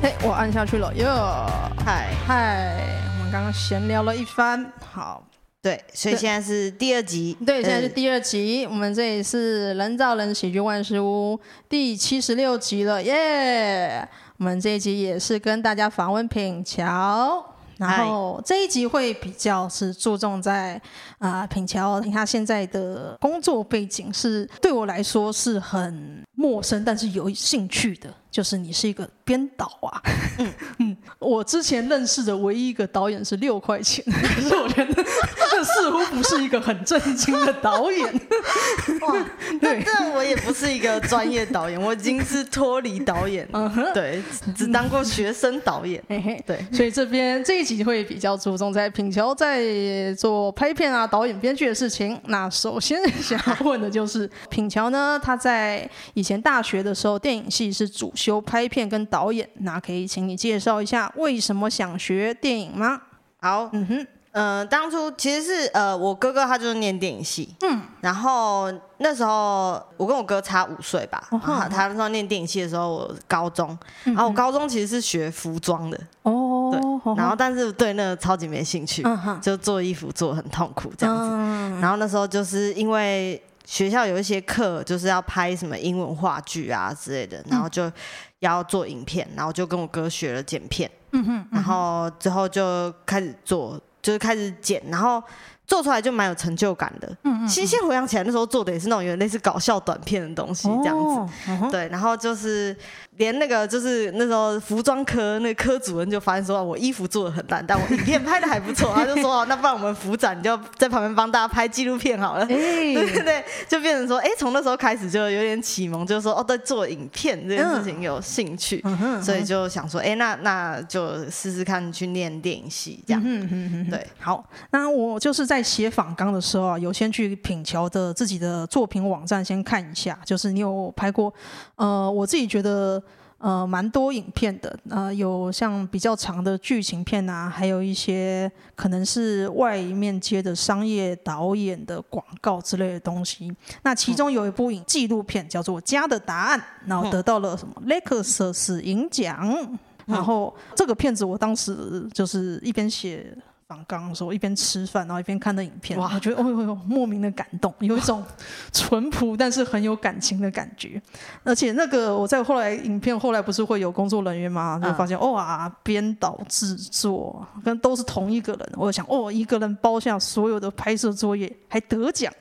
嘿，我按下去了哟。嗨嗨，我们刚刚闲聊了一番，好，对，所以现在是第二集。对，现在是第二集。我们这里是人造人喜剧万事屋第七十六集了耶。我们这一集也是跟大家访问品乔。然后这一集会比较是注重在啊、呃，品乔他现在的工作背景是对我来说是很陌生，但是有兴趣的，就是你是一个编导啊。嗯 嗯，我之前认识的唯一一个导演是六块钱，可是我觉得这似乎不是一个很正经的导演。哇，对，但我也不是一个专业导演，我已经是脱离导演，嗯哼，对，只当过学生导演。嘿嘿，对，所以这边这一集会比较注重在品乔在做拍片啊、导演、编剧的事情。那首先想要问的就是品桥呢，他在以前大学的时候，电影系是主修拍片跟导演，那可以请你介绍一下为什么想学电影吗？好，嗯哼。嗯、呃，当初其实是呃，我哥哥他就是念电影系，嗯，然后那时候我跟我哥差五岁吧，哦、他他那时候念电影系的时候，我高中，嗯、然后我高中其实是学服装的，哦，对，然后但是对那个超级没兴趣，嗯、就做衣服做很痛苦这样子，嗯、然后那时候就是因为学校有一些课就是要拍什么英文话剧啊之类的，然后就要做影片，然后就跟我哥学了剪片，嗯哼，然后之后就开始做。就是开始剪，然后做出来就蛮有成就感的。嗯嗯，嗯。其实现在回想起来，那时候做的也是那种有点类似搞笑短片的东西，这样子。哦嗯、对，然后就是。连那个就是那时候服装科那个科主任就发现说，我衣服做的很烂，但我影片拍的还不错，他就说，那不然我们服展你就在旁边帮大家拍纪录片好了。欸、对对对，就变成说，哎、欸，从那时候开始就有点启蒙，就是说，哦，对，做影片这件事情有兴趣，嗯、所以就想说，哎、欸，那那就试试看去念电影系这样。嗯嗯嗯，对，好，那我就是在写访纲的时候啊，有先去品桥的自己的作品网站先看一下，就是你有拍过，呃，我自己觉得。呃，蛮多影片的，呃，有像比较长的剧情片啊，还有一些可能是外面接的商业导演的广告之类的东西。那其中有一部影纪录片叫做《家的答案》，然后得到了什么雷克萨斯影奖。然后这个片子我当时就是一边写。刚刚说一边吃饭，然后一边看的影片，哇，我觉得哦哟哟，莫名的感动，有一种淳朴但是很有感情的感觉。而且那个我在后来影片后来不是会有工作人员吗？就发现、嗯、哇，编导制作跟都是同一个人。我就想哦，一个人包下所有的拍摄作业还得奖，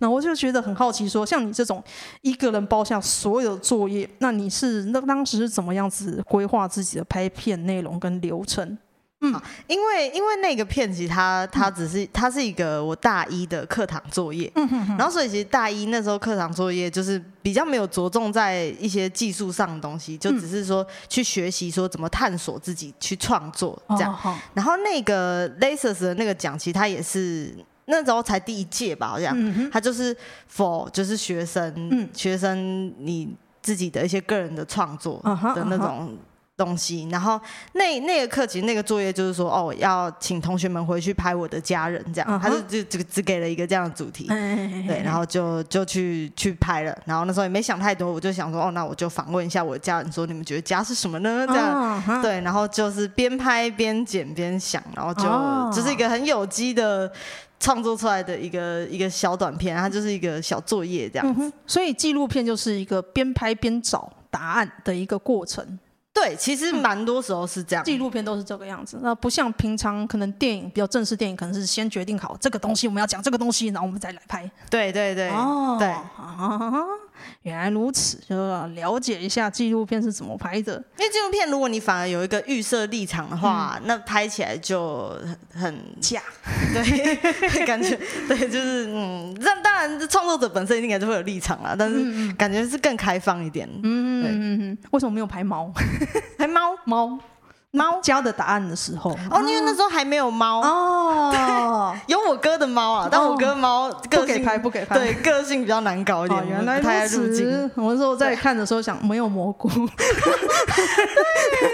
那我就觉得很好奇说，说像你这种一个人包下所有的作业，那你是那当时是怎么样子规划自己的拍片内容跟流程？嗯，因为因为那个片其实它它只是它是一个我大一的课堂作业，嗯哼哼，然后所以其实大一那时候课堂作业就是比较没有着重在一些技术上的东西，就只是说去学习说怎么探索自己去创作这样。哦、然后那个 lasers 的那个奖，其实它也是那时候才第一届吧，好像，它就是 for 就是学生，嗯、学生你自己的一些个人的创作的那种。东西，然后那那个课其实那个作业就是说，哦，要请同学们回去拍我的家人，这样，他就就只只给了一个这样的主题，对，然后就就去去拍了，然后那时候也没想太多，我就想说，哦，那我就访问一下我的家人，说你们觉得家是什么呢？这样，对，然后就是边拍边剪边想，然后就就是一个很有机的创作出来的一个一个小短片，它就是一个小作业这样子，所以纪录片就是一个边拍边找答案的一个过程。对，其实蛮多时候是这样，纪录片都是这个样子。那不像平常可能电影比较正式电影，可能是先决定好这个东西我们要讲这个东西，然后我们再来拍。对对对，哦，对啊。原来如此，就是了解一下纪录片是怎么拍的。因为纪录片，如果你反而有一个预设立场的话，嗯、那拍起来就很假。对，感觉对，就是嗯，那当然，创作者本身应该就会有立场啦，但是感觉是更开放一点。嗯嗯嗯嗯。为什么没有排猫？排猫猫？猫？家的答案的时候，哦，因为那时候还没有猫。哦，有我哥的猫啊，但我哥猫不给拍，不给拍，对，个性比较难搞一点，原来如此。我那时候在看的时候想，没有蘑菇，对，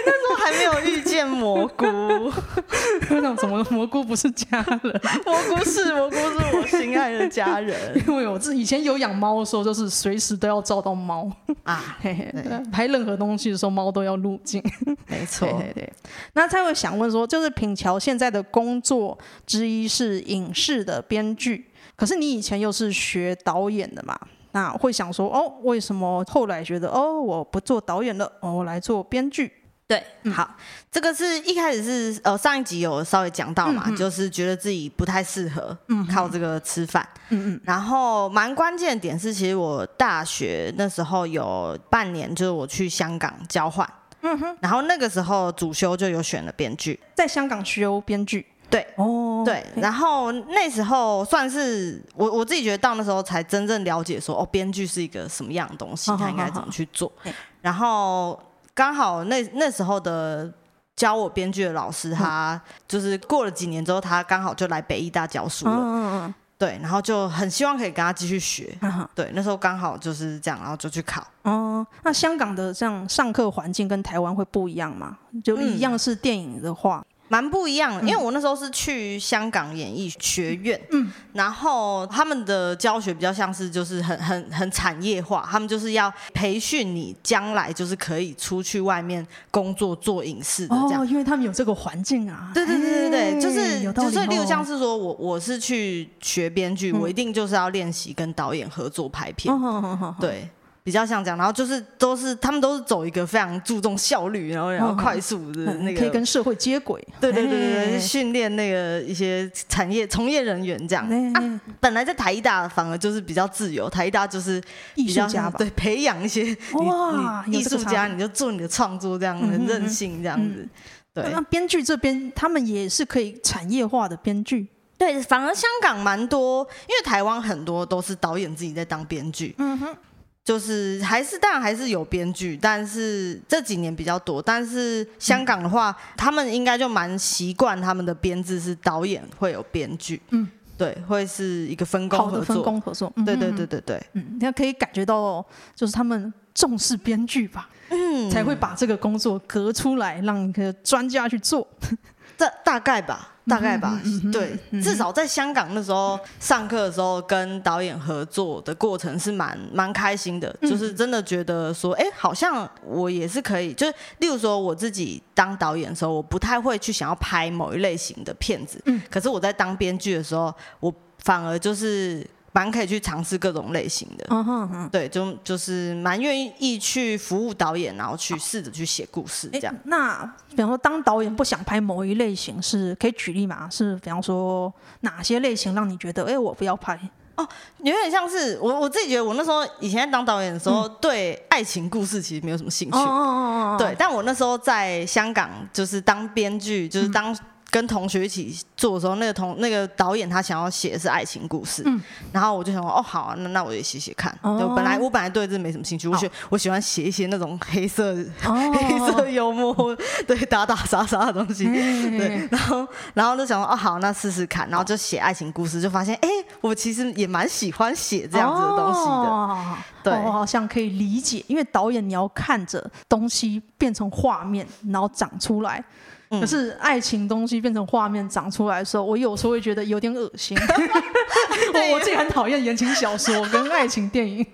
那时候还没有遇见蘑菇，我想什么蘑菇不是家人，蘑菇是蘑菇是我心爱的家人，因为我自以前有养猫的时候，就是随时都要照到猫。啊，嘿嘿，拍任何东西的时候，猫都要入镜，没错，对对。那才会想问说，就是品乔现在的工作之一是影视的编剧，可是你以前又是学导演的嘛？那会想说，哦，为什么后来觉得，哦，我不做导演了，我来做编剧？对，好，这个是一开始是呃上一集有稍微讲到嘛，嗯、就是觉得自己不太适合靠这个吃饭，嗯嗯，然后蛮关键的点是，其实我大学那时候有半年，就是我去香港交换。嗯哼，然后那个时候主修就有选了编剧，在香港修编剧，对，哦，对，然后那时候算是我我自己觉得到那时候才真正了解说，哦，编剧是一个什么样的东西，他应该怎么去做。然后刚好那那时候的教我编剧的老师，他就是过了几年之后，他刚好就来北艺大教书了。嗯嗯。对，然后就很希望可以跟他继续学。对，那时候刚好就是这样，然后就去考。哦，那香港的这样上课环境跟台湾会不一样吗？就一样是电影的话。嗯蛮不一样的，因为我那时候是去香港演艺学院，嗯，然后他们的教学比较像是就是很很很产业化，他们就是要培训你将来就是可以出去外面工作做影视的这样，哦，因为他们有这个环境啊，对对对对对，就是就是例如像是说我我是去学编剧，我一定就是要练习跟导演合作拍片，对。比较像这样，然后就是都是他们都是走一个非常注重效率，然后然后快速的那个，可以跟社会接轨。对对对对，训练那个一些产业从业人员这样。啊，本来在台艺大反而就是比较自由，台艺大就是艺术家吧，对，培养一些哇艺术家，你就做你的创作这样，很任性这样子。对，那编剧这边他们也是可以产业化的编剧。对，反而香港蛮多，因为台湾很多都是导演自己在当编剧。嗯哼。就是还是当然还是有编剧，但是这几年比较多。但是香港的话，嗯、他们应该就蛮习惯他们的编制是导演会有编剧，嗯，对，会是一个分工合作。分工合作，对对对对对，嗯，你可以感觉到就是他们重视编剧吧，嗯，才会把这个工作隔出来让一个专家去做，这大概吧。大概吧，对，至少在香港那时候上课的时候，跟导演合作的过程是蛮蛮开心的，就是真的觉得说，哎，好像我也是可以，就是例如说我自己当导演的时候，我不太会去想要拍某一类型的片子，可是我在当编剧的时候，我反而就是。蛮可以去尝试各种类型的，嗯哼哼，对，就就是蛮愿意去服务导演，然后去试着去写故事这样。那比方说，当导演不想拍某一类型，是可以举例吗？是比方说哪些类型让你觉得，哎，我不要拍？哦，有点像是我我自己觉得，我那时候以前在当导演的时候，对爱情故事其实没有什么兴趣。哦哦哦。对，但我那时候在香港就是当编剧，就是当。跟同学一起做的时候，那个同那个导演他想要写的是爱情故事，嗯、然后我就想说，哦，好啊，那那我也写写看。哦、本来我本来对这没什么兴趣，我喜、哦、我喜欢写一些那种黑色、哦、黑色幽默，对打打杀杀的东西。对，然后然后就想说，哦，好，那试试看，然后就写爱情故事，就发现，哎，我其实也蛮喜欢写这样子的东西的。哦、对，我好像可以理解，因为导演你要看着东西变成画面，然后长出来。可是爱情东西变成画面长出来的时候，我有时候会觉得有点恶心。我我自己很讨厌言情小说跟爱情电影。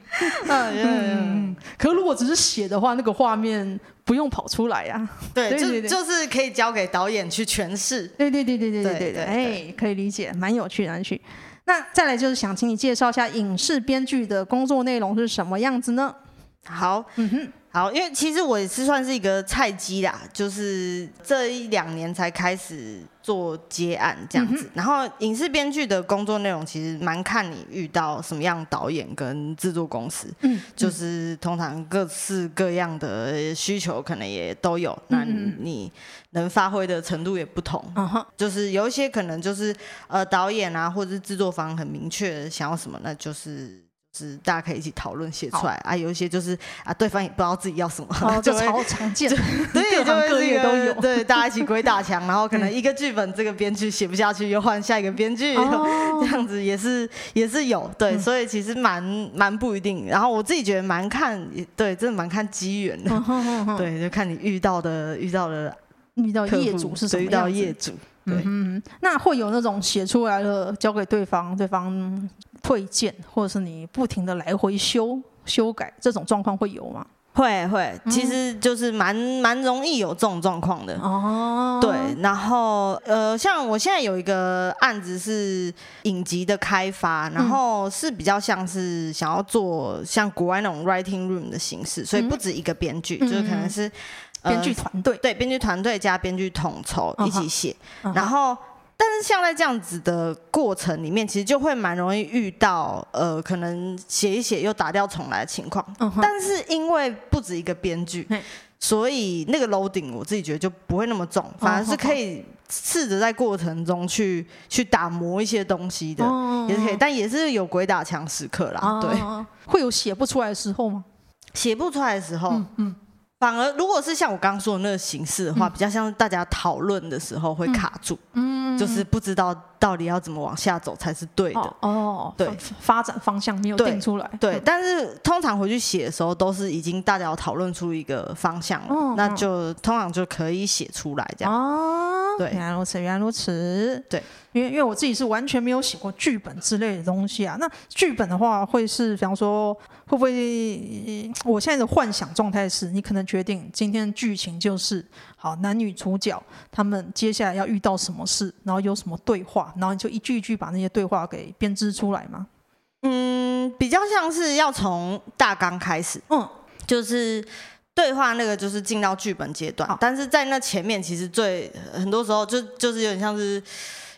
嗯，可如果只是写的话，那个画面不用跑出来呀。对，就就是可以交给导演去诠释。对对对对对对对对，哎，可以理解，蛮有趣的，蛮有趣。那再来就是想请你介绍一下影视编剧的工作内容是什么样子呢？好，嗯哼。好，因为其实我也是算是一个菜鸡啦，就是这一两年才开始做接案这样子。嗯、然后影视编剧的工作内容其实蛮看你遇到什么样导演跟制作公司，嗯，就是通常各式各样的需求可能也都有，那你能发挥的程度也不同。嗯，就是有一些可能就是呃导演啊或者是制作方很明确想要什么，那就是。是大家可以一起讨论写出来啊。有一些就是啊，对方也不知道自己要什么，哦、就超常见，对，各行各业都有。对，大家一起鬼打墙，然后可能一个剧本这个编剧写不下去，又换下一个编剧，哦、这样子也是也是有。对，嗯、所以其实蛮蛮不一定。然后我自己觉得蛮看，对，真的蛮看机缘的。哦、对，就看你遇到的遇到的遇到业主是什么。遇到业主。对，嗯，那会有那种写出来了交给对方，对方退件，或者是你不停的来回修修改，这种状况会有吗？会会，其实就是蛮蛮容易有这种状况的。哦，对，然后呃，像我现在有一个案子是影集的开发，然后是比较像是想要做像国外那种 writing room 的形式，所以不止一个编剧，就是可能是。编剧团队。对，编剧团队加编剧统筹一起写，然后，但是像在这样子的过程里面，其实就会蛮容易遇到呃，可能写一写又打掉重来的情况。但是因为不止一个编剧，所以那个 loading 我自己觉得就不会那么重，反而是可以试着在过程中去去打磨一些东西的，也是可以，但也是有鬼打墙时刻啦。对，会有写不出来的时候吗？写不出来的时候，嗯。反而，如果是像我刚刚说的那个形式的话，嗯、比较像是大家讨论的时候会卡住，嗯，就是不知道到底要怎么往下走才是对的。哦，哦对，发展方向没有定出来。对，对，但是通常回去写的时候，都是已经大家要讨论出一个方向了，哦、那就通常就可以写出来这样。哦，对，原来如此，原来如此。对。因为因为我自己是完全没有写过剧本之类的东西啊，那剧本的话会是，比方说会不会？我现在的幻想状态是，你可能决定今天的剧情就是，好，男女主角他们接下来要遇到什么事，然后有什么对话，然后你就一句一句把那些对话给编织出来吗？嗯，比较像是要从大纲开始，嗯，就是对话那个就是进到剧本阶段，但是在那前面其实最很多时候就就是有点像是。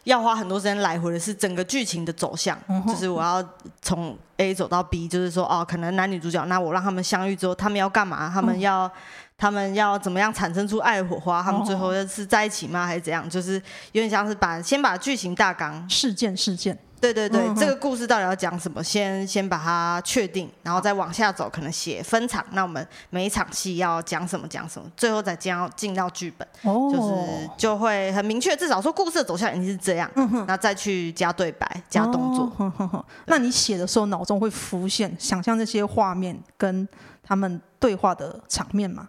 要花很多时间来回的是整个剧情的走向，嗯、就是我要从 A 走到 B，就是说哦，可能男女主角，那我让他们相遇之后，他们要干嘛？他们要、嗯、他们要怎么样产生出爱火花？他们最后是在一起吗？还是怎样？就是有点像是把先把剧情大纲事件事件。对对对，这个故事到底要讲什么？先先把它确定，然后再往下走，可能写分场。那我们每一场戏要讲什么讲什么，最后再将进到剧本，哦、就是就会很明确。至少说故事的走向已经是这样，那再去加对白、加动作。那你写的时候脑中会浮现、想象那些画面跟他们对话的场面吗？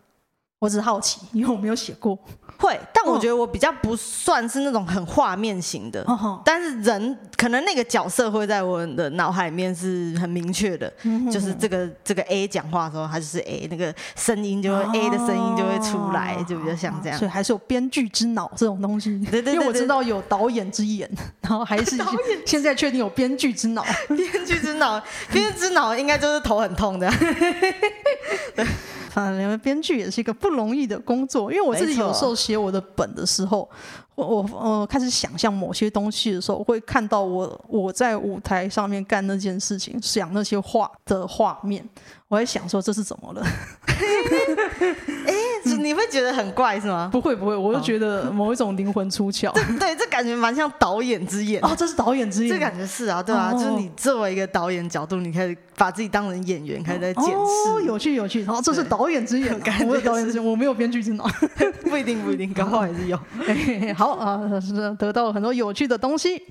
我只是好奇，因为我没有写过。会，但我觉得我比较不算是那种很画面型的。哦、但是人可能那个角色会在我的脑海里面是很明确的，就是这个这个 A 讲话的时候，他就是 A，那个声音就会、哦、A 的声音就会出来，就比较像这样。所以还是有编剧之脑这种东西。对对对，对，因为我知道有导演之眼，然后还是 现在确定有编剧之脑。编剧之脑，编剧之脑应该就是头很痛的。对。啊，因为编剧也是一个不容易的工作，因为我自己有时候写我的本的时候，我我呃开始想象某些东西的时候，我会看到我我在舞台上面干那件事情，想那些话的画面，我在想说这是怎么了？哎，你会觉得很怪是吗？不会不会，我就觉得某一种灵魂出窍。对，这感觉蛮像导演之眼哦，这是导演之眼，这感觉是啊，对啊，就是你作为一个导演角度，你开始把自己当成演员，开始在检视。哦，有趣有趣，然后这是导演之眼，我有导演之眼，我没有编剧之脑，不一定不一定，刚好还是有。好啊，是得到了很多有趣的东西。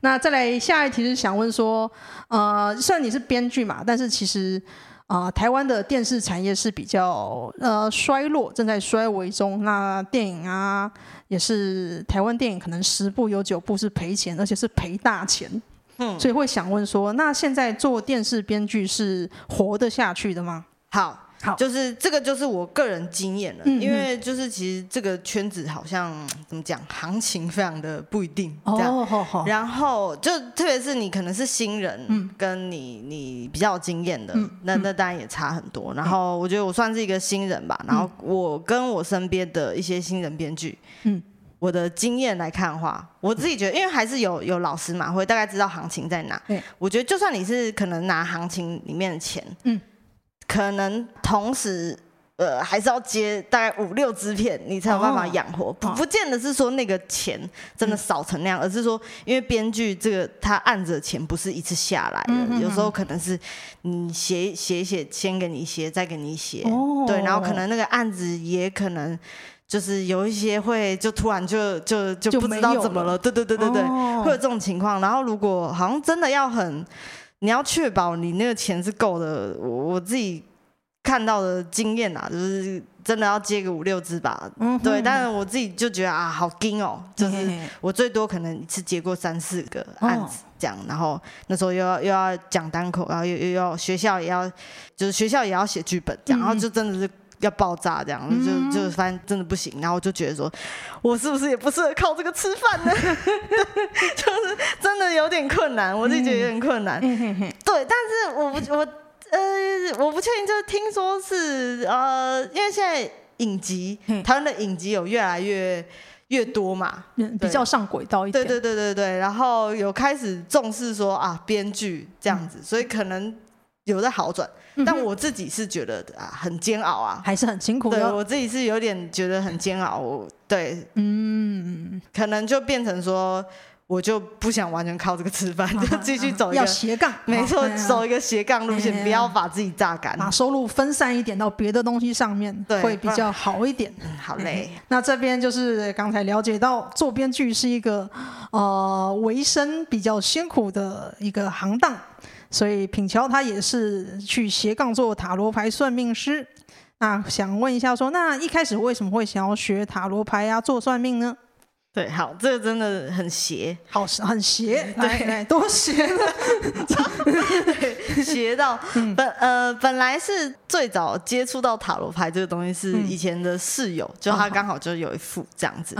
那再来下一题是想问说，呃，虽然你是编剧嘛，但是其实。啊、呃，台湾的电视产业是比较呃衰落，正在衰微中。那电影啊，也是台湾电影可能十部有九部是赔钱，而且是赔大钱。嗯，所以会想问说，那现在做电视编剧是活得下去的吗？好。好，就是这个，就是我个人经验了，嗯、因为就是其实这个圈子好像怎么讲，行情非常的不一定这样。哦。然后就特别是你可能是新人，嗯，跟你你比较有经验的，嗯、那那当然也差很多。然后我觉得我算是一个新人吧，然后我跟我身边的一些新人编剧，嗯，我的经验来看的话，我自己觉得，因为还是有有老师嘛，会大概知道行情在哪。嗯，我觉得就算你是可能拿行情里面的钱，嗯。可能同时呃，还是要接大概五六支片，你才有办法养活。不，不见得是说那个钱真的少成那样，而是说，因为编剧这个他按着钱不是一次下来的，有时候可能是你写写写，先给你写，再给你写，对，然后可能那个案子也可能就是有一些会就突然就就就不知道怎么了，对对对对对，会有这种情况。然后如果好像真的要很，你要确保你那个钱是够的，我我自己。看到的经验啊，就是真的要接个五六支吧，嗯、对。但是我自己就觉得啊，好惊哦，就是我最多可能一次接过三四个案子这样，哦、然后那时候又要又要讲单口，然后又又要学校也要，就是学校也要写剧本这样，然后就真的是要爆炸这样，嗯、就就反正真的不行，然后我就觉得说，我是不是也不适合靠这个吃饭呢？就是真的有点困难，我自己觉得有点困难。嗯、对，但是我不我。呃，我不确定，就是听说是呃，因为现在影集，台湾的影集有越来越越多嘛，比较上轨道一点。对对对对对，然后有开始重视说啊，编剧这样子，嗯、所以可能有在好转。但我自己是觉得啊，很煎熬啊，还是很辛苦。对，我自己是有点觉得很煎熬。对，嗯，可能就变成说。我就不想完全靠这个吃饭，就继续走一个要斜杠，没错，走一个斜杠路线，不要把自己榨干，把收入分散一点到别的东西上面，会比较好一点。嗯，好嘞。那这边就是刚才了解到，做编剧是一个呃维生比较辛苦的一个行当，所以品乔他也是去斜杠做塔罗牌算命师。那想问一下说，说那一开始为什么会想要学塔罗牌呀，做算命呢？对，好，这个真的很邪，好很邪，对，多邪呢？邪到本呃，本来是最早接触到塔罗牌这个东西是以前的室友，就他刚好就有一副这样子，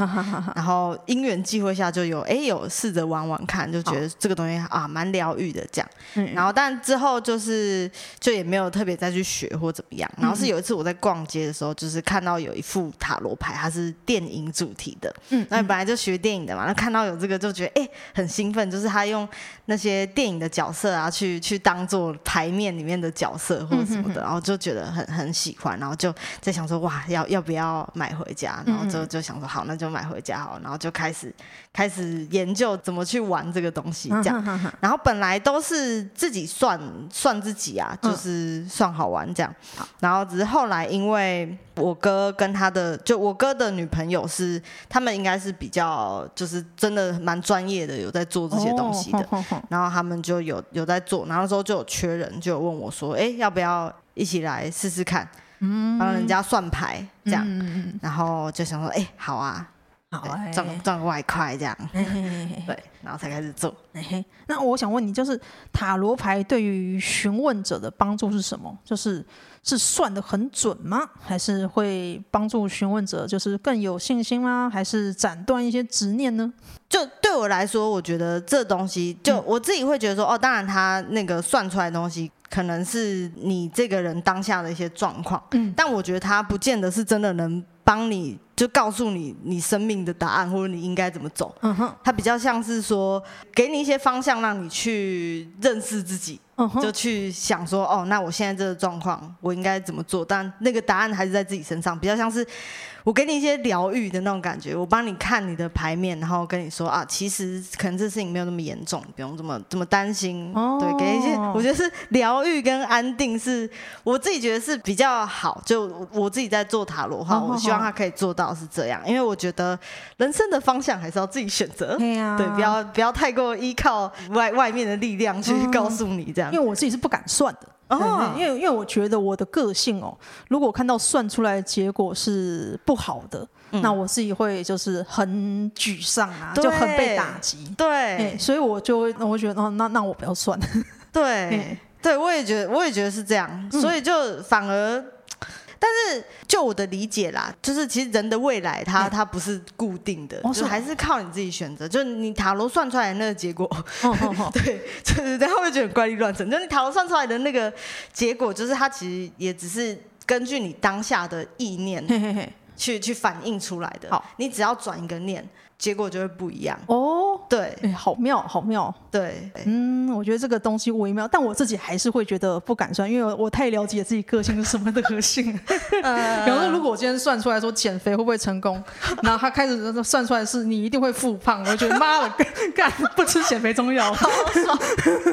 然后因缘际会下就有哎有试着玩玩看，就觉得这个东西啊蛮疗愈的这样，然后但之后就是就也没有特别再去学或怎么样，然后是有一次我在逛街的时候，就是看到有一副塔罗牌，它是电影主题的，嗯，那本来。就学电影的嘛，那看到有这个就觉得哎、欸、很兴奋，就是他用那些电影的角色啊，去去当做牌面里面的角色或者什么的，然后就觉得很很喜欢，然后就在想说哇要要不要买回家，然后就就想说好那就买回家好，然后就开始开始研究怎么去玩这个东西这样，然后本来都是自己算算自己啊，就是算好玩这样，然后只是后来因为我哥跟他的就我哥的女朋友是他们应该是比。较就是真的蛮专业的，有在做这些东西的，然后他们就有有在做，然后那时候就有缺人，就有问我说：“哎，要不要一起来试试看，帮人家算牌这样？”然后就想说：“哎，好啊，好赚赚外快这样。”对，然后才开始做。那我想问你，就是塔罗牌对于询问者的帮助是什么？就是。是算的很准吗？还是会帮助询问者就是更有信心吗？还是斩断一些执念呢？就对我来说，我觉得这东西，就我自己会觉得说，哦，当然他那个算出来的东西，可能是你这个人当下的一些状况，嗯，但我觉得他不见得是真的能帮你。就告诉你你生命的答案，或者你应该怎么走。嗯哼，它比较像是说，给你一些方向，让你去认识自己。嗯，就去想说，哦，那我现在这个状况，我应该怎么做？但那个答案还是在自己身上，比较像是。我给你一些疗愈的那种感觉，我帮你看你的牌面，然后跟你说啊，其实可能这事情没有那么严重，不用这么这么担心。哦、对，给一些我觉得是 疗愈跟安定，是我自己觉得是比较好。就我自己在做塔罗的话，哦、我希望他可以做到是这样，因为我觉得人生的方向还是要自己选择。对呀、啊，对，不要不要太过依靠外外面的力量去告诉你这样。因为我自己是不敢算的。哦，因为因为我觉得我的个性哦，如果看到算出来的结果是不好的，嗯、那我自己会就是很沮丧啊，就很被打击。对、欸，所以我就会，我觉得哦，那那我不要算。对，欸、对我也觉得，我也觉得是这样，嗯、所以就反而。但是，就我的理解啦，就是其实人的未来它，它它不是固定的，就还是靠你自己选择。就是你塔罗算出来的那个结果，对，就是然后会觉得怪力乱神。就是你塔罗算出来的那个结果，就是它其实也只是根据你当下的意念去去反映出来的。好，你只要转一个念，结果就会不一样。哦，对，哎，好妙，好妙。对，嗯，我觉得这个东西微妙，但我自己还是会觉得不敢算，因为我太了解自己个性是什么的个性。呃、比方说，如果我今天算出来说减肥会不会成功，然后他开始算出来是你一定会复胖，我就觉得妈的，干不吃减肥中药，好爽，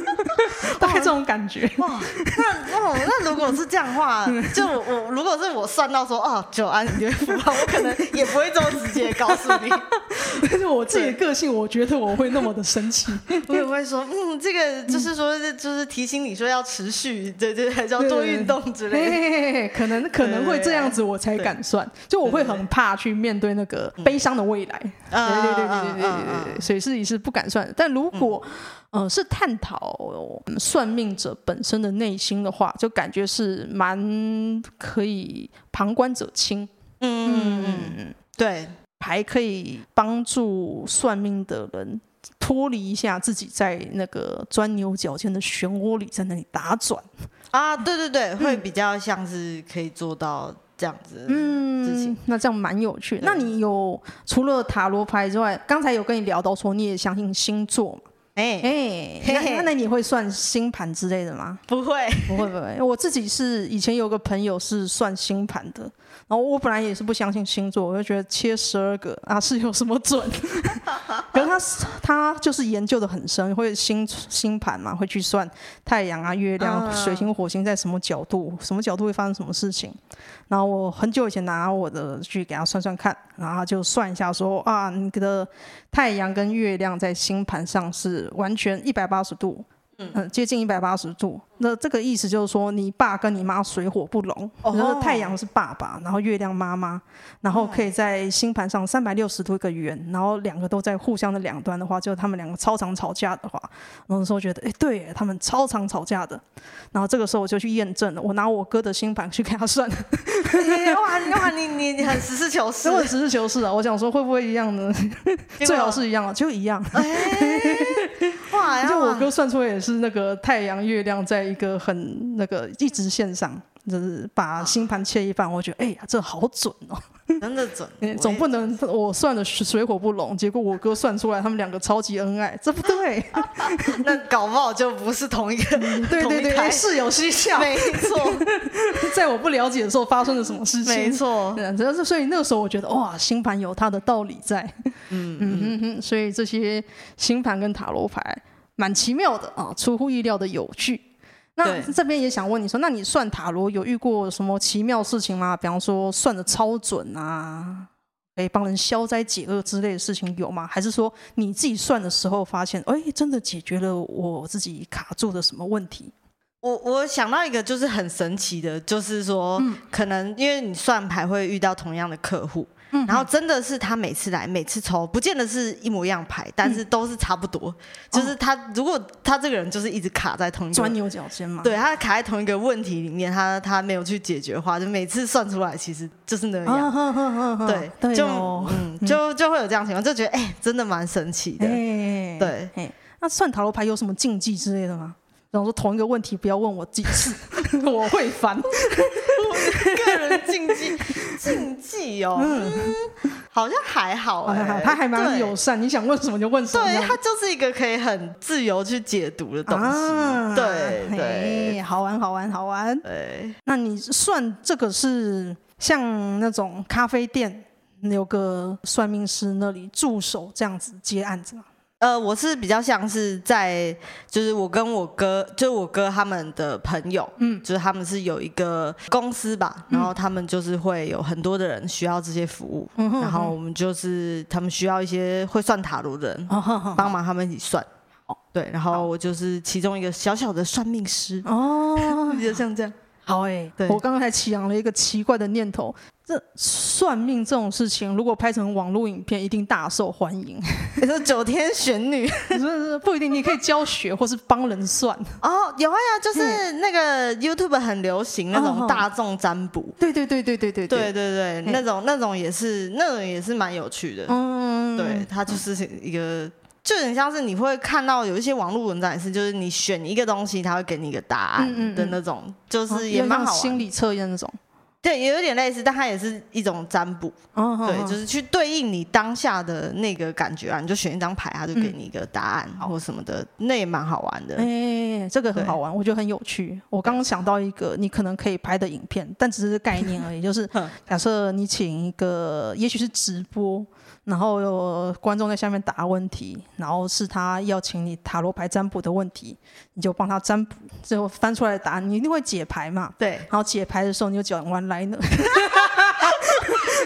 大概这种感觉。哇，那哦，那如果是这样的话，就我，我如果是我算到说哦，九安你会复胖，我可能也不会这么直接告诉你。但是我自己的个性，我觉得我会那么的生气。我也会说，嗯，这个就是说，就是提醒你说要持续，对对，还是要多运动之类的。嘿嘿嘿可能可能会这样子，我才敢算。就我会很怕去面对那个悲伤的未来。对对对对对对对对。所以自己是不敢算。但如果呃是探讨算命者本身的内心的话，就感觉是蛮可以旁观者清。嗯嗯嗯，对，还可以帮助算命的人。脱离一下自己在那个钻牛角尖的漩涡里，在那里打转啊，对对对，会比较像是可以做到这样子，嗯，那这样蛮有趣。那你有除了塔罗牌之外，刚才有跟你聊到说你也相信星座嘛？哎哎，那那你会算星盘之类的吗？不会，不会，不会。我自己是以前有个朋友是算星盘的，然后我本来也是不相信星座，我就觉得切十二个啊是有什么准？可是他他就是研究的很深，会星星盘嘛，会去算太阳啊、月亮、水星、火星在什么角度，什么角度会发生什么事情。然后我很久以前拿我的去给他算算看，然后就算一下说啊，你的太阳跟月亮在星盘上是完全一百八十度。嗯，接近一百八十度。那这个意思就是说，你爸跟你妈水火不容。然后太阳是爸爸，然后月亮妈妈，然后可以在星盘上三百六十度一个圆，然后两个都在互相的两端的话，就他们两个超常吵架的话，然后那时候觉得，哎，对他们超常吵架的。然后这个时候我就去验证了，我拿我哥的星盘去给他算。哇，哇，你你你很实事求是，很实事求是啊！我想说会不会一样呢？最好是一样啊，就一样。哇，就我哥算出来也是那个太阳月亮在一个很那个一直线上，就是把星盘切一半，我觉得哎呀，这好准哦，真的准。总不能我算的水火不容，结果我哥算出来他们两个超级恩爱，这不 对。那搞不好就不是同一个，对对对，事有蹊跷，没错。在我不了解的时候发生了什么事情？没错。对，主要是所以那个时候我觉得哇，星盘有它的道理在。嗯嗯嗯嗯，所以这些星盘跟塔罗牌。蛮奇妙的啊，出乎意料的有趣。那这边也想问你说，那你算塔罗有遇过什么奇妙事情吗？比方说算的超准啊，可以帮人消灾解厄之类的事情有吗？还是说你自己算的时候发现，哎，真的解决了我自己卡住的什么问题？我我想到一个就是很神奇的，就是说，嗯，可能因为你算牌会遇到同样的客户。然后真的是他每次来，每次抽，不见得是一模一样牌，但是都是差不多。就是他如果他这个人就是一直卡在同一个钻牛角尖嘛，对，他卡在同一个问题里面，他他没有去解决的话，就每次算出来其实就是那样。对，就嗯，就就会有这样情况，就觉得哎，真的蛮神奇的。对，那算塔罗牌有什么禁忌之类的吗？然后说同一个问题不要问我几次，我会烦。个人禁忌，禁忌哦，嗯，好像还好哎，他还蛮友善，你想问什么就问什么。对，他就是一个可以很自由去解读的东西。对对，好玩好玩好玩。对，那你算这个是像那种咖啡店有个算命师那里驻守这样子接案子吗？呃，我是比较像是在，就是我跟我哥，就是我哥他们的朋友，嗯，就是他们是有一个公司吧，嗯、然后他们就是会有很多的人需要这些服务，嗯、哼然后我们就是他们需要一些会算塔罗的人，帮忙他们一起算，哦，对，然后我就是其中一个小小的算命师，哦，就像这样。好哎、我刚刚才起扬了一个奇怪的念头，这算命这种事情，如果拍成网络影片，一定大受欢迎。你说九天玄女，不 是不一定，你可以教学或是帮人算。哦，有啊有，就是那个 YouTube 很流行那种大众占卜。对对对对对对对对对，那种那种也是那种也是蛮有趣的。嗯，对，它就是一个。就很像是你会看到有一些网络文章也是，就是你选一个东西，他会给你一个答案的那种，就是也蛮好玩。心理测验那种。对，也有点类似，但它也是一种占卜。哦、对，就是去对应你当下的那个感觉啊，你就选一张牌，他就给你一个答案、嗯、或什么的，那也蛮好玩的。哎、欸，这个很好玩，我觉得很有趣。我刚刚想到一个你可能可以拍的影片，但只是概念而已，就是 假设你请一个，也许是直播。然后有观众在下面答问题，然后是他要请你塔罗牌占卜的问题，你就帮他占卜，最后翻出来的答案，你一定会解牌嘛？对。然后解牌的时候，你就讲 one liner。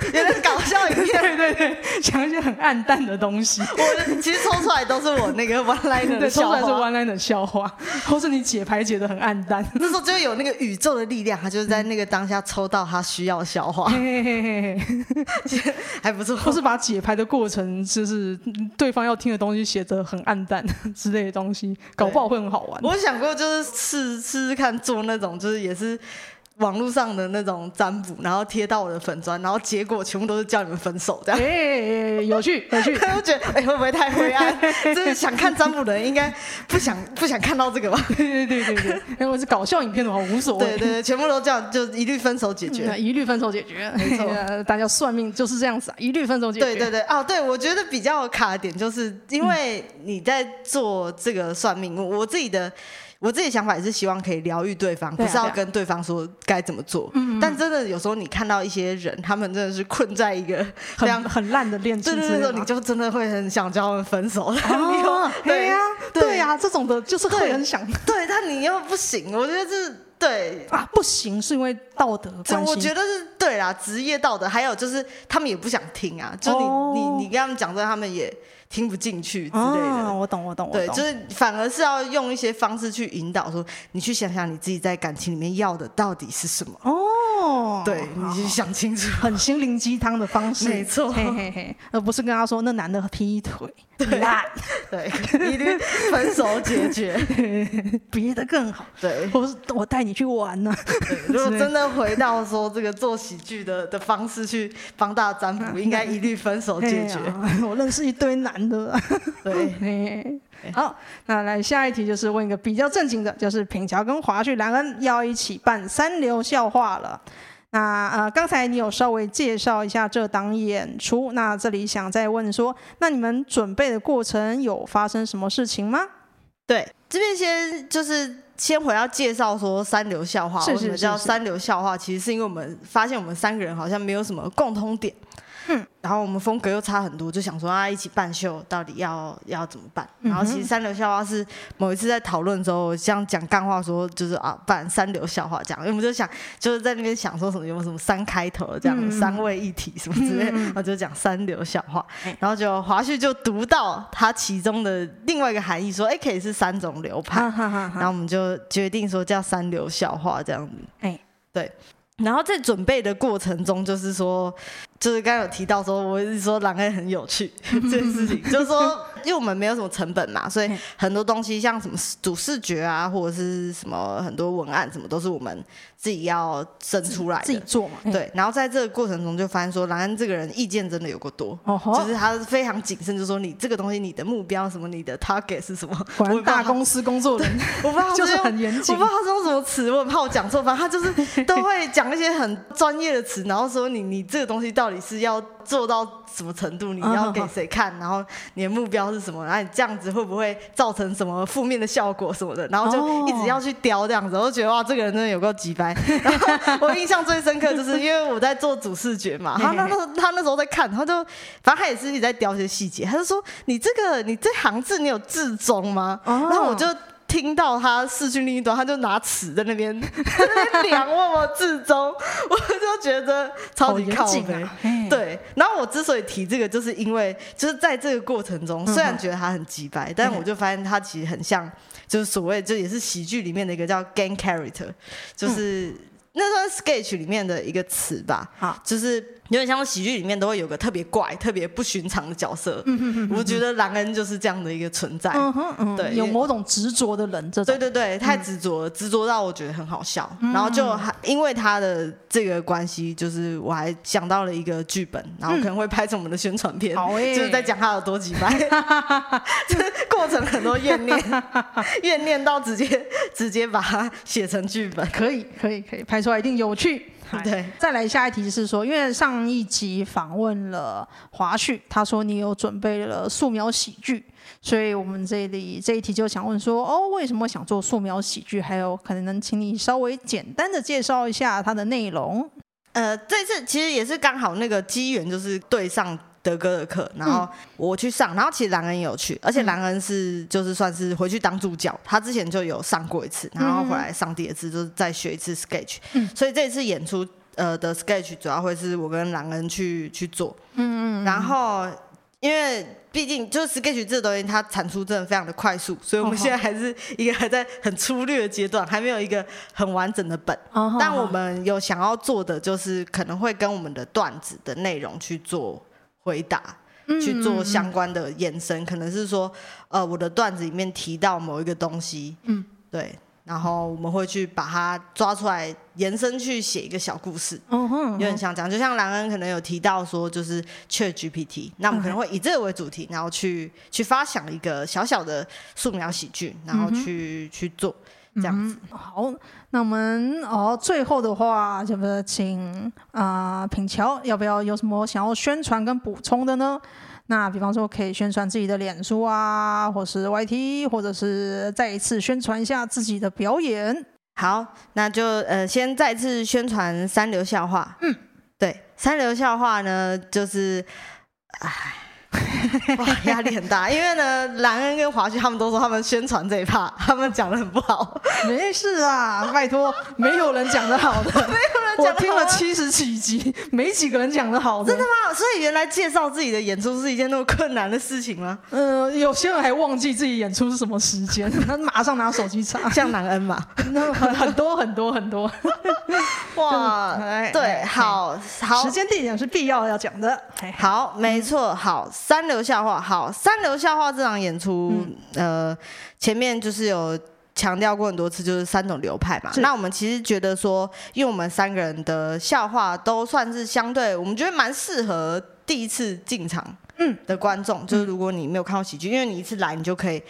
有点搞笑影片，对对对，讲一些很暗淡的东西。我其实抽出来都是我那个 one liner 的笑话，抽出来是 one liner 的笑话，或是你解牌解得很暗淡。那时候就有那个宇宙的力量，他就是在那个当下抽到他需要的笑话，嘿嘿嘿嘿还不错。或是把解牌的过程，就是对方要听的东西写的很暗淡之类的东西，搞不好会很好玩。我想过就是试试试看做那种，就是也是。网络上的那种占卜，然后贴到我的粉砖，然后结果全部都是叫你们分手这样。哎、欸，有趣 有趣。我觉得哎、欸，会不会太灰暗？就是想看占卜的人应该不想不想看到这个吧？对对对对对。如果是搞笑影片的话，无所谓。对对对，全部都叫就一律分手解决，嗯、一律分手解决。没错，大家算命就是这样子啊，一律分手解决。对对对，哦，对，我觉得比较卡的点就是因为你在做这个算命，我我自己的。我自己想法也是希望可以疗愈对方，不是要跟对方说该怎么做。嗯，但真的有时候你看到一些人，他们真的是困在一个很很烂的恋情之中，你就真的会很想叫他们分手。哦，对呀，对呀，这种的就是会很想。对，但你又不行，我觉得是对啊，不行是因为道德关系。我觉得是对啦，职业道德，还有就是他们也不想听啊，就你你你跟他们讲这，他们也。听不进去之类的，哦、我懂，我懂，对。就是反而是要用一些方式去引导，说你去想想你自己在感情里面要的到底是什么。哦，对，你去想清楚，很心灵鸡汤的方式，没错，嘿嘿嘿，而不是跟他说那男的劈腿，对，对，一律分手解决，别的更好，对，或是我带你去玩呢、啊。如果真的回到 说这个做喜剧的的方式去帮大家占卜，应该一律分手解决。我认识一堆男的。对，好，那来下一题就是问一个比较正经的，就是品乔跟华胥两人要一起办三流笑话了。那呃，刚才你有稍微介绍一下这档演出，那这里想再问说，那你们准备的过程有发生什么事情吗？对，这边先就是先回要介绍说三流笑话，为什么叫三流笑话？其实是因为我们发现我们三个人好像没有什么共通点。嗯，然后我们风格又差很多，就想说啊，一起办秀到底要要怎么办？然后其实三流笑话是某一次在讨论之后，这样讲干话说就是啊，办三流笑话这样，因为我们就想就是在那边想说什么有没有什么三开头的这样，嗯、三位一体什么之类，然后就讲三流笑话，然后就华旭就读到它其中的另外一个含义，说哎，可以是三种流派，然后我们就决定说叫三流笑话这样子，哎，对。然后在准备的过程中，就是说，就是刚有提到说，我是说狼人很有趣 这件事情，就是说。因为我们没有什么成本嘛，所以很多东西像什么主视觉啊，或者是什么很多文案什么，都是我们自己要生出来的，自己做嘛。对，然后在这个过程中就发现说，兰恩这个人意见真的有够多，就是他非常谨慎，就是说你这个东西你的目标什么，你的 target 是什么？果然大公司工作人，我不知道就是很严谨，我不知道他是用什么词，我很怕我讲错，反正他就是都会讲一些很专业的词，然后说你你这个东西到底是要做到什么程度？你要给谁看？然后你的目标是什么？然后你这样子会不会造成什么负面的效果什么的？然后就一直要去雕这样子，我就觉得哇，这个人真的有够急掰。然后我印象最深刻就是因为我在做主视觉嘛，他那那他那时候在看，他就反正他也是一直在雕一些细节，他就说你这个你这行字你有字中吗？然后我就。听到他视讯另一端，他就拿尺在那边 在那边量问我至中，我就觉得超级靠北。啊、对，然后我之所以提这个，就是因为就是在这个过程中，虽然觉得他很机掰，但我就发现他其实很像，就是所谓就也是喜剧里面的一个叫 game character，就是那算 sketch 里面的一个词吧。好，就是。有点像喜剧里面都会有个特别怪、特别不寻常的角色。嗯哼哼哼，我觉得狼恩就是这样的一个存在。嗯哼嗯，对，有某种执着的人，这种。对对对，太执着了，执着到我觉得很好笑。嗯、然后就还因为他的这个关系，就是我还想到了一个剧本，然后可能会拍成我们的宣传片，嗯、就是在讲他有多机掰。就是过程很多怨念，怨念到直接直接把它写成剧本。可以可以可以，拍出来一定有趣。对，再来下一题是说，因为上一集访问了华旭，他说你有准备了素描喜剧，所以我们这里这一题就想问说，哦，为什么想做素描喜剧？还有可能能请你稍微简单的介绍一下它的内容。呃，这次其实也是刚好那个机缘，就是对上。德哥的课，然后我去上，然后其实兰恩也有去，而且兰恩是就是算是回去当助教，他之前就有上过一次，然后回来上第二次，就是再学一次 sketch，所以这次演出呃的 sketch 主要会是我跟兰恩去去做，嗯嗯，然后因为毕竟就是 sketch 这个东西它产出真的非常的快速，所以我们现在还是一个还在很粗略的阶段，还没有一个很完整的本，但我们有想要做的就是可能会跟我们的段子的内容去做。回答去做相关的延伸，可能是说，呃，我的段子里面提到某一个东西，嗯，对，然后我们会去把它抓出来延伸去写一个小故事，嗯哼，有点像这样，就像兰恩可能有提到说，就是 ChatGPT，那我们可能会以这个为主题，然后去去发想一个小小的素描喜剧，然后去去做。这样子、嗯、好，那我们哦，最后的话，就是请啊、呃、品乔，要不要有什么想要宣传跟补充的呢？那比方说，可以宣传自己的脸书啊，或是 YT，或者是再一次宣传一下自己的表演。好，那就呃，先再次宣传三流笑话。嗯，对，三流笑话呢，就是，唉。哇，压力很大，因为呢，兰恩跟华旭他们都说他们宣传这一趴，他们讲的很不好。没事啊，拜托，没有人讲的好的，没有人讲的。我听了七十几集，没几个人讲的好的。真的吗？所以原来介绍自己的演出是一件那么困难的事情吗？嗯、呃，有些人还忘记自己演出是什么时间，他马上拿手机查。像兰恩嘛，那很很多很多很多。哇，对，好好，时间地点是必要要讲的。好，没错，好。三流笑话，好，三流笑话这场演出，嗯、呃，前面就是有强调过很多次，就是三种流派嘛。那我们其实觉得说，因为我们三个人的笑话都算是相对，我们觉得蛮适合第一次进场嗯的观众，嗯、就是如果你没有看过喜剧，因为你一次来，你就可以。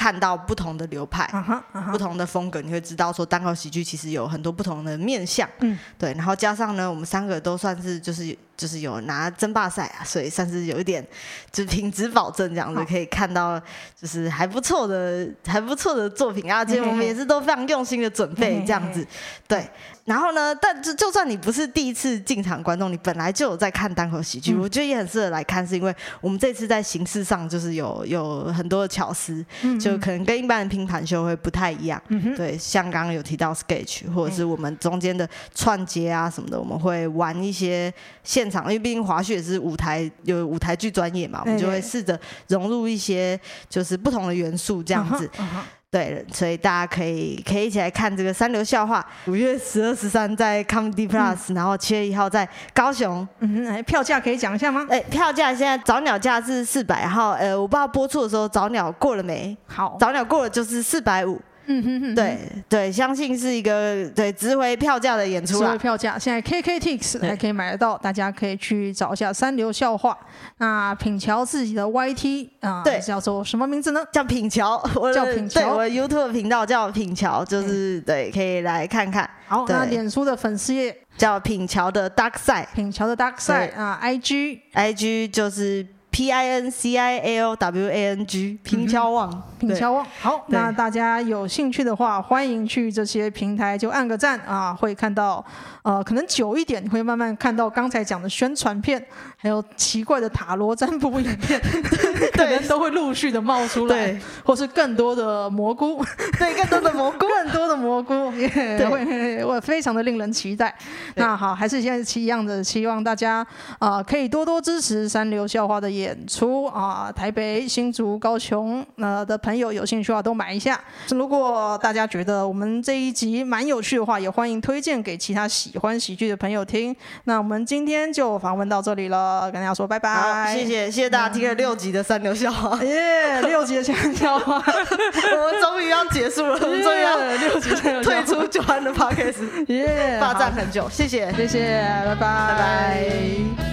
看到不同的流派，uh huh, uh huh. 不同的风格，你会知道说单口喜剧其实有很多不同的面向，嗯，对。然后加上呢，我们三个都算是就是就是有拿争霸赛啊，所以算是有一点就是品质保证这样子，可以看到就是还不错的还不错的作品啊。其实我们也是都非常用心的准备这样子，对。然后呢，但就就算你不是第一次进场观众，你本来就有在看单口喜剧，嗯、我觉得也很适合来看，是因为我们这次在形式上就是有有很多的巧思，嗯、就可能跟一般的拼盘秀会不太一样。嗯、对，像刚刚有提到 sketch，或者是我们中间的串接啊什么的，我们会玩一些现场，因为毕竟滑雪也是舞台有舞台剧专业嘛，我们就会试着融入一些就是不同的元素这样子。嗯对，所以大家可以可以一起来看这个三流笑话。五月十二、十三在 Comedy Plus，嗯、然后七月一号在高雄。嗯，哎票价可以讲一下吗？哎，票价现在早鸟价是四百，然后呃，我不知道播出的时候早鸟过了没？好，早鸟过了就是四百五。嗯哼哼，对对，相信是一个对值回票价的演出了。值回票价，现在 KKTix 还可以买得到，大家可以去找一下三流笑话。那品乔自己的 YT 啊，对，叫做什么名字呢？叫品乔，我叫品乔，我 YouTube 频道叫品乔，就是对，可以来看看。好，那脸书的粉丝页叫品乔的 Dark Side，品乔的 Dark Side 啊，IG IG 就是。P I N C I A L W A N G，品乔网，品乔网。好，那大家有兴趣的话，欢迎去这些平台就按个赞啊，会看到，呃，可能久一点，你会慢慢看到刚才讲的宣传片，还有奇怪的塔罗占卜影片，对。可能都会陆续的冒出来，对。或是更多的蘑菇，对，更多的蘑菇，更多的蘑菇，yeah, 对，会，我非常的令人期待。那好，还是现在一样的，希望大家啊、呃，可以多多支持三流校花的演出啊，台北、新竹、高雄呃的朋友有兴趣的话都买一下。如果大家觉得我们这一集蛮有趣的话，也欢迎推荐给其他喜欢喜剧的朋友听。那我们今天就访问到这里了，跟大家说拜拜。好，谢谢谢谢大家听了六集的三流笑话，耶，六集的三流笑话，我们终于要结束了，我们终于要六集退出九安的 Podcast，耶，霸占很久，谢谢谢谢，拜拜拜拜。